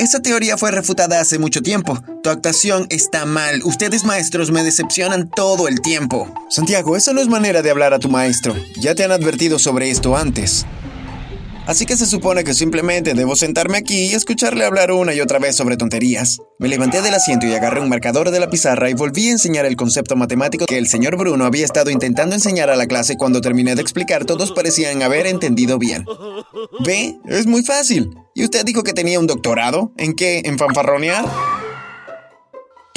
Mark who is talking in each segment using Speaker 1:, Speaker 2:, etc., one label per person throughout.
Speaker 1: Esa teoría fue refutada hace mucho tiempo. Tu actuación está mal. Ustedes maestros me decepcionan todo el tiempo.
Speaker 2: Santiago, esa no es manera de hablar a tu maestro. Ya te han advertido sobre esto antes. Así que se supone que simplemente debo sentarme aquí y escucharle hablar una y otra vez sobre tonterías. Me levanté del asiento y agarré un marcador de la pizarra y volví a enseñar el concepto matemático que el señor Bruno había estado intentando enseñar a la clase cuando terminé de explicar todos parecían haber entendido bien. ¿Ve? Es muy fácil. ¿Y usted dijo que tenía un doctorado? ¿En qué? ¿En fanfarronear?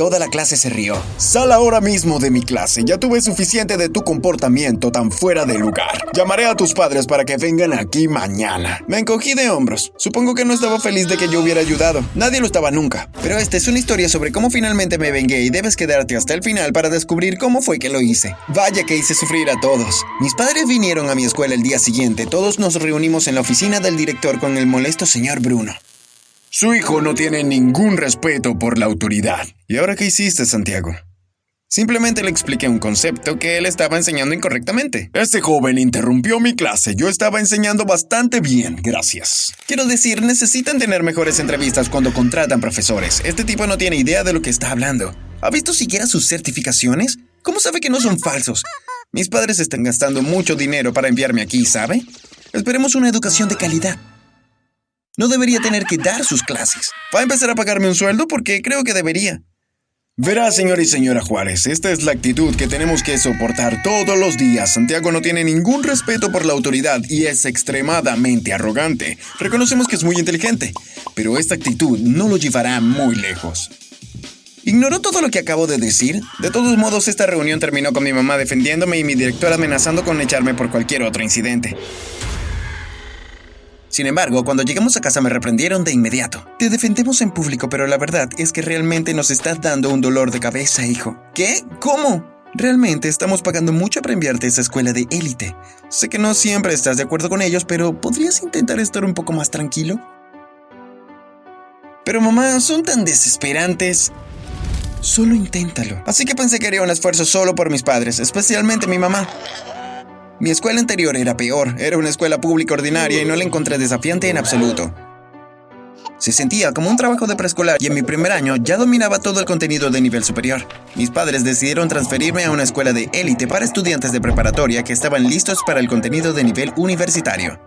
Speaker 2: Toda la clase se rió. Sal ahora mismo de mi clase. Ya tuve suficiente de tu comportamiento tan fuera de lugar. Llamaré a tus padres para que vengan aquí mañana. Me encogí de hombros. Supongo que no estaba feliz de que yo hubiera ayudado. Nadie lo estaba nunca. Pero esta es una historia sobre cómo finalmente me vengué y debes quedarte hasta el final para descubrir cómo fue que lo hice. Vaya que hice sufrir a todos. Mis padres vinieron a mi escuela el día siguiente. Todos nos reunimos en la oficina del director con el molesto señor Bruno. Su hijo no tiene ningún respeto por la autoridad. ¿Y ahora qué hiciste, Santiago? Simplemente le expliqué un concepto que él estaba enseñando incorrectamente. Este joven interrumpió mi clase. Yo estaba enseñando bastante bien, gracias. Quiero decir, necesitan tener mejores entrevistas cuando contratan profesores. Este tipo no tiene idea de lo que está hablando. ¿Ha visto siquiera sus certificaciones? ¿Cómo sabe que no son falsos? Mis padres están gastando mucho dinero para enviarme aquí, ¿sabe? Esperemos una educación de calidad. No debería tener que dar sus clases. ¿Va a empezar a pagarme un sueldo? Porque creo que debería. Verá, señor y señora Juárez, esta es la actitud que tenemos que soportar todos los días. Santiago no tiene ningún respeto por la autoridad y es extremadamente arrogante. Reconocemos que es muy inteligente, pero esta actitud no lo llevará muy lejos. ¿Ignoró todo lo que acabo de decir? De todos modos, esta reunión terminó con mi mamá defendiéndome y mi director amenazando con echarme por cualquier otro incidente. Sin embargo, cuando llegamos a casa me reprendieron de inmediato. Te defendemos en público, pero la verdad es que realmente nos estás dando un dolor de cabeza, hijo. ¿Qué? ¿Cómo? Realmente estamos pagando mucho para enviarte a esa escuela de élite. Sé que no siempre estás de acuerdo con ellos, pero ¿podrías intentar estar un poco más tranquilo? Pero mamá, son tan desesperantes. Solo inténtalo. Así que pensé que haría un esfuerzo solo por mis padres, especialmente mi mamá. Mi escuela anterior era peor, era una escuela pública ordinaria y no la encontré desafiante en absoluto. Se sentía como un trabajo de preescolar y en mi primer año ya dominaba todo el contenido de nivel superior. Mis padres decidieron transferirme a una escuela de élite para estudiantes de preparatoria que estaban listos para el contenido de nivel universitario.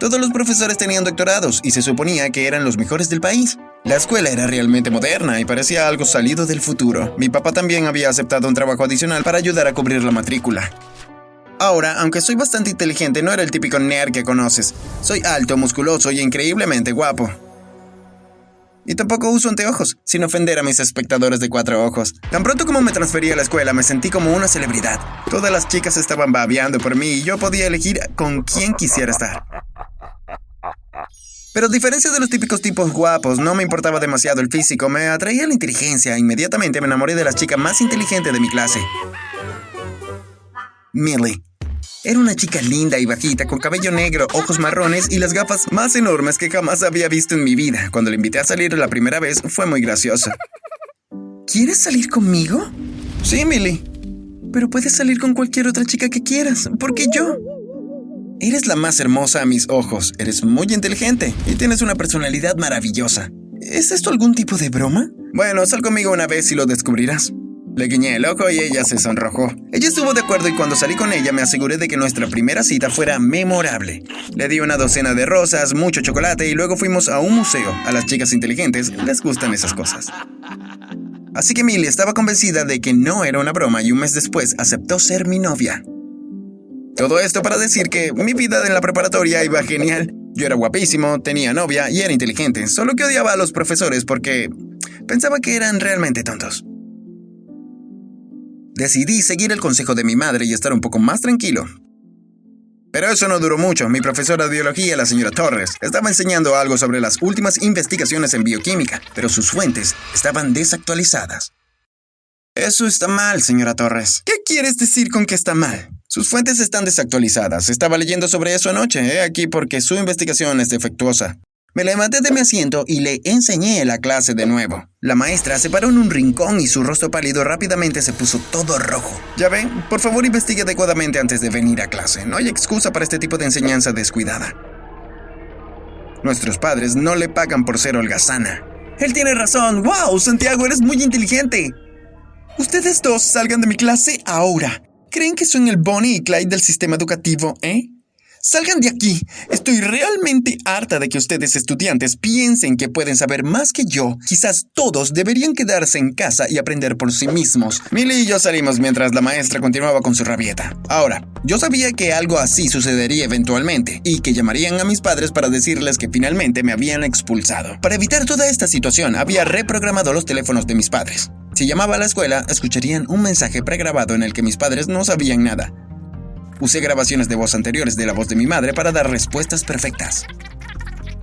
Speaker 2: Todos los profesores tenían doctorados y se suponía que eran los mejores del país. La escuela era realmente moderna y parecía algo salido del futuro. Mi papá también había aceptado un trabajo adicional para ayudar a cubrir la matrícula. Ahora, aunque soy bastante inteligente, no era el típico nerd que conoces. Soy alto, musculoso y increíblemente guapo. Y tampoco uso anteojos, sin ofender a mis espectadores de cuatro ojos. Tan pronto como me transferí a la escuela, me sentí como una celebridad. Todas las chicas estaban babeando por mí y yo podía elegir con quién quisiera estar. Pero a diferencia de los típicos tipos guapos, no me importaba demasiado el físico, me atraía la inteligencia. Inmediatamente me enamoré de la chica más inteligente de mi clase. Millie. Era una chica linda y bajita, con cabello negro, ojos marrones y las gafas más enormes que jamás había visto en mi vida. Cuando la invité a salir la primera vez, fue muy gracioso. ¿Quieres salir conmigo? Sí, Millie. Pero puedes salir con cualquier otra chica que quieras. ¿Por qué yo? Eres la más hermosa a mis ojos, eres muy inteligente y tienes una personalidad maravillosa. ¿Es esto algún tipo de broma? Bueno, sal conmigo una vez y lo descubrirás. Le guiñé el ojo y ella se sonrojó. Ella estuvo de acuerdo y cuando salí con ella me aseguré de que nuestra primera cita fuera memorable. Le di una docena de rosas, mucho chocolate y luego fuimos a un museo. A las chicas inteligentes les gustan esas cosas. Así que Millie estaba convencida de que no era una broma y un mes después aceptó ser mi novia. Todo esto para decir que mi vida en la preparatoria iba genial. Yo era guapísimo, tenía novia y era inteligente, solo que odiaba a los profesores porque pensaba que eran realmente tontos. Decidí seguir el consejo de mi madre y estar un poco más tranquilo. Pero eso no duró mucho. Mi profesora de biología, la señora Torres, estaba enseñando algo sobre las últimas investigaciones en bioquímica, pero sus fuentes estaban desactualizadas. Eso está mal, señora Torres. ¿Qué quieres decir con que está mal? Sus fuentes están desactualizadas. Estaba leyendo sobre eso anoche, he aquí porque su investigación es defectuosa. Me levanté de mi asiento y le enseñé la clase de nuevo. La maestra se paró en un rincón y su rostro pálido rápidamente se puso todo rojo. Ya ven, por favor investigue adecuadamente antes de venir a clase. No hay excusa para este tipo de enseñanza descuidada. Nuestros padres no le pagan por ser holgazana.
Speaker 1: Él tiene razón. ¡Wow! Santiago, eres muy inteligente.
Speaker 2: Ustedes dos salgan de mi clase ahora. ¿Creen que son el Bonnie y Clyde del sistema educativo, eh? Salgan de aquí. Estoy realmente harta de que ustedes estudiantes piensen que pueden saber más que yo. Quizás todos deberían quedarse en casa y aprender por sí mismos. Millie y yo salimos mientras la maestra continuaba con su rabieta. Ahora, yo sabía que algo así sucedería eventualmente y que llamarían a mis padres para decirles que finalmente me habían expulsado. Para evitar toda esta situación, había reprogramado los teléfonos de mis padres. Si llamaba a la escuela, escucharían un mensaje pregrabado en el que mis padres no sabían nada. Usé grabaciones de voz anteriores de la voz de mi madre para dar respuestas perfectas.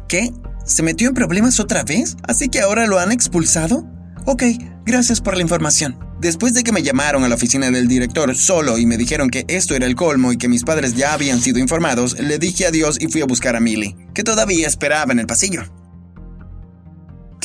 Speaker 2: ¿Qué? ¿Se metió en problemas otra vez? ¿Así que ahora lo han expulsado? Ok, gracias por la información. Después de que me llamaron a la oficina del director solo y me dijeron que esto era el colmo y que mis padres ya habían sido informados, le dije adiós y fui a buscar a Millie, que todavía esperaba en el pasillo.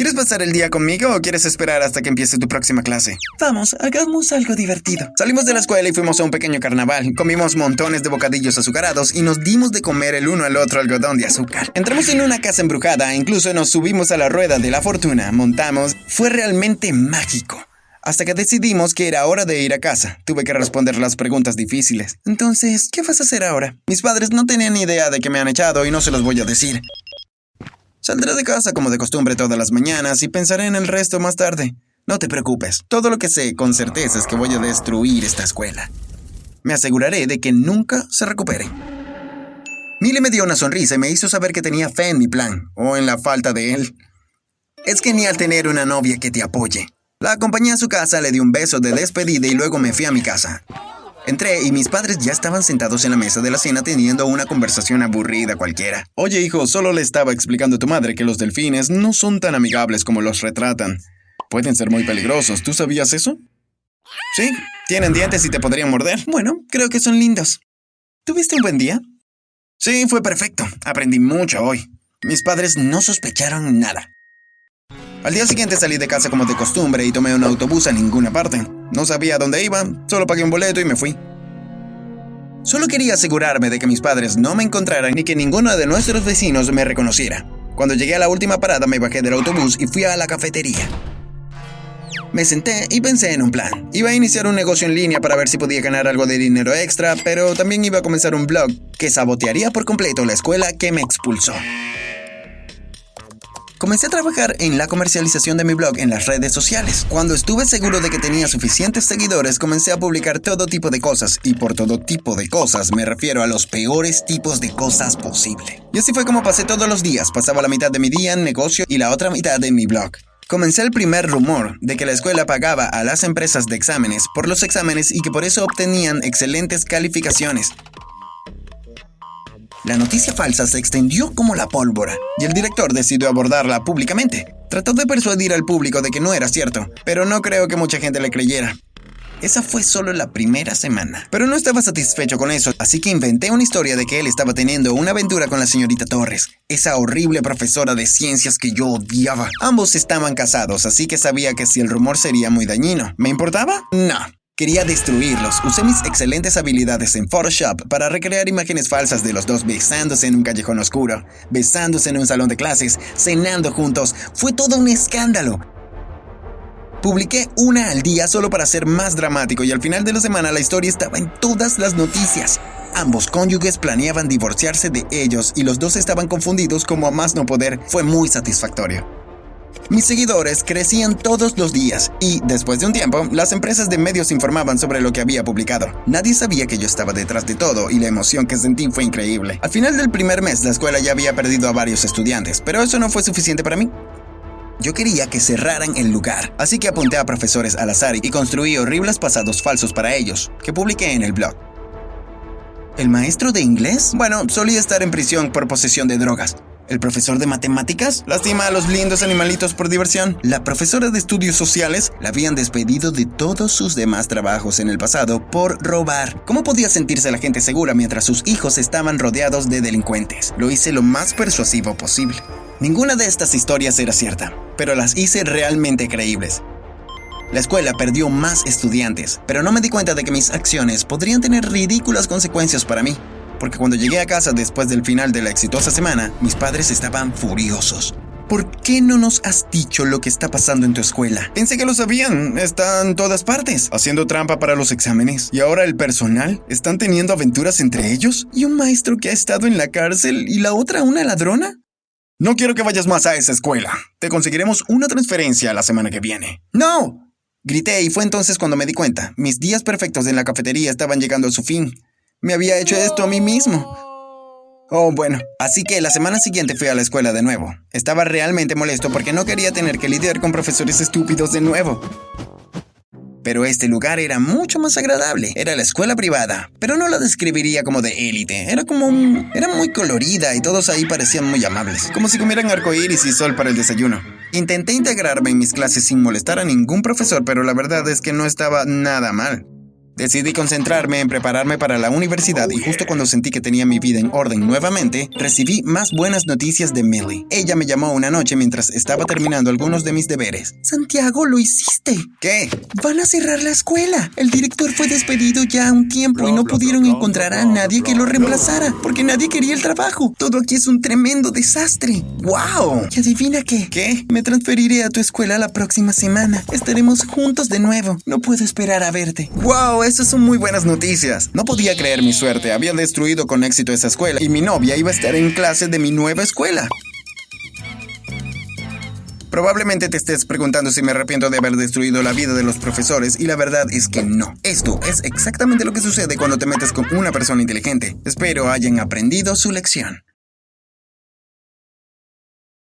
Speaker 2: ¿Quieres pasar el día conmigo o quieres esperar hasta que empiece tu próxima clase?
Speaker 1: Vamos, hagamos algo divertido.
Speaker 2: Salimos de la escuela y fuimos a un pequeño carnaval. Comimos montones de bocadillos azucarados y nos dimos de comer el uno al otro algodón de azúcar. Entramos en una casa embrujada incluso nos subimos a la rueda de la fortuna. Montamos. Fue realmente mágico. Hasta que decidimos que era hora de ir a casa. Tuve que responder las preguntas difíciles. Entonces, ¿qué vas a hacer ahora? Mis padres no tenían idea de que me han echado y no se los voy a decir. Saldré de casa como de costumbre todas las mañanas y pensaré en el resto más tarde. No te preocupes, todo lo que sé con certeza es que voy a destruir esta escuela. Me aseguraré de que nunca se recupere. Millie me dio una sonrisa y me hizo saber que tenía fe en mi plan, o en la falta de él. Es genial tener una novia que te apoye. La acompañé a su casa, le di un beso de despedida y luego me fui a mi casa. Entré y mis padres ya estaban sentados en la mesa de la cena teniendo una conversación aburrida cualquiera. Oye, hijo, solo le estaba explicando a tu madre que los delfines no son tan amigables como los retratan. Pueden ser muy peligrosos. ¿Tú sabías eso? Sí, tienen dientes y te podrían morder. Bueno, creo que son lindos. ¿Tuviste un buen día? Sí, fue perfecto. Aprendí mucho hoy. Mis padres no sospecharon nada. Al día siguiente salí de casa como de costumbre y tomé un autobús a ninguna parte. No sabía dónde iba, solo pagué un boleto y me fui. Solo quería asegurarme de que mis padres no me encontraran ni que ninguno de nuestros vecinos me reconociera. Cuando llegué a la última parada me bajé del autobús y fui a la cafetería. Me senté y pensé en un plan. Iba a iniciar un negocio en línea para ver si podía ganar algo de dinero extra, pero también iba a comenzar un blog que sabotearía por completo la escuela que me expulsó. Comencé a trabajar en la comercialización de mi blog en las redes sociales. Cuando estuve seguro de que tenía suficientes seguidores, comencé a publicar todo tipo de cosas, y por todo tipo de cosas me refiero a los peores tipos de cosas posible. Y así fue como pasé todos los días, pasaba la mitad de mi día en negocio y la otra mitad en mi blog. Comencé el primer rumor de que la escuela pagaba a las empresas de exámenes por los exámenes y que por eso obtenían excelentes calificaciones. La noticia falsa se extendió como la pólvora y el director decidió abordarla públicamente. Trató de persuadir al público de que no era cierto, pero no creo que mucha gente le creyera. Esa fue solo la primera semana. Pero no estaba satisfecho con eso, así que inventé una historia de que él estaba teniendo una aventura con la señorita Torres, esa horrible profesora de ciencias que yo odiaba. Ambos estaban casados, así que sabía que si el rumor sería muy dañino. ¿Me importaba? No. Quería destruirlos. Usé mis excelentes habilidades en Photoshop para recrear imágenes falsas de los dos besándose en un callejón oscuro, besándose en un salón de clases, cenando juntos. Fue todo un escándalo. Publiqué una al día solo para ser más dramático y al final de la semana la historia estaba en todas las noticias. Ambos cónyuges planeaban divorciarse de ellos y los dos estaban confundidos como a más no poder. Fue muy satisfactorio. Mis seguidores crecían todos los días y, después de un tiempo, las empresas de medios informaban sobre lo que había publicado. Nadie sabía que yo estaba detrás de todo y la emoción que sentí fue increíble. Al final del primer mes, la escuela ya había perdido a varios estudiantes, pero eso no fue suficiente para mí. Yo quería que cerraran el lugar, así que apunté a profesores al azar y construí horribles pasados falsos para ellos, que publiqué en el blog. ¿El maestro de inglés? Bueno, solía estar en prisión por posesión de drogas. ¿El profesor de matemáticas? Lastima a los lindos animalitos por diversión. La profesora de estudios sociales la habían despedido de todos sus demás trabajos en el pasado por robar. ¿Cómo podía sentirse la gente segura mientras sus hijos estaban rodeados de delincuentes? Lo hice lo más persuasivo posible. Ninguna de estas historias era cierta, pero las hice realmente creíbles. La escuela perdió más estudiantes, pero no me di cuenta de que mis acciones podrían tener ridículas consecuencias para mí porque cuando llegué a casa después del final de la exitosa semana, mis padres estaban furiosos.
Speaker 1: ¿por qué no nos has dicho lo que está pasando en tu escuela?
Speaker 2: Pensé que lo sabían. Están todas partes, haciendo trampa para los exámenes. Y ahora el personal están teniendo aventuras entre ellos.
Speaker 1: ¿Y un maestro que ha estado en la cárcel y la otra una ladrona?
Speaker 2: No quiero que vayas más a esa escuela. Te conseguiremos una transferencia la semana que viene.
Speaker 1: ¡No! Grité y fue entonces cuando me di cuenta. Mis días perfectos en la cafetería estaban llegando a su fin. Me había hecho esto a mí mismo. Oh, bueno, así que la semana siguiente fui a la escuela de nuevo. Estaba realmente molesto porque no quería tener que lidiar con profesores estúpidos de nuevo. Pero este lugar era mucho más agradable. Era la escuela privada, pero no la describiría como de élite. Era como un... era muy colorida y todos ahí parecían muy amables, como si comieran arcoíris y sol para el desayuno. Intenté integrarme en mis clases sin molestar a ningún profesor, pero la verdad es que no estaba nada mal. Decidí concentrarme en prepararme para la universidad y justo cuando sentí que tenía mi vida en orden nuevamente, recibí más buenas noticias de Millie. Ella me llamó una noche mientras estaba terminando algunos de mis deberes. Santiago, lo hiciste.
Speaker 2: ¿Qué?
Speaker 1: Van a cerrar la escuela. El director fue despedido ya un tiempo y no pudieron encontrar a nadie que lo reemplazara porque nadie quería el trabajo. Todo aquí es un tremendo desastre.
Speaker 2: ¡Wow!
Speaker 1: ¿Y adivina qué?
Speaker 2: ¿Qué?
Speaker 1: Me transferiré a tu escuela la próxima semana. Estaremos juntos de nuevo. No puedo esperar a verte.
Speaker 2: ¡Wow! Esas son muy buenas noticias. No podía creer mi suerte. Había destruido con éxito esa escuela y mi novia iba a estar en clase de mi nueva escuela. Probablemente te estés preguntando si me arrepiento de haber destruido la vida de los profesores y la verdad es que no. Esto es exactamente lo que sucede cuando te metes con una persona inteligente. Espero hayan aprendido su lección.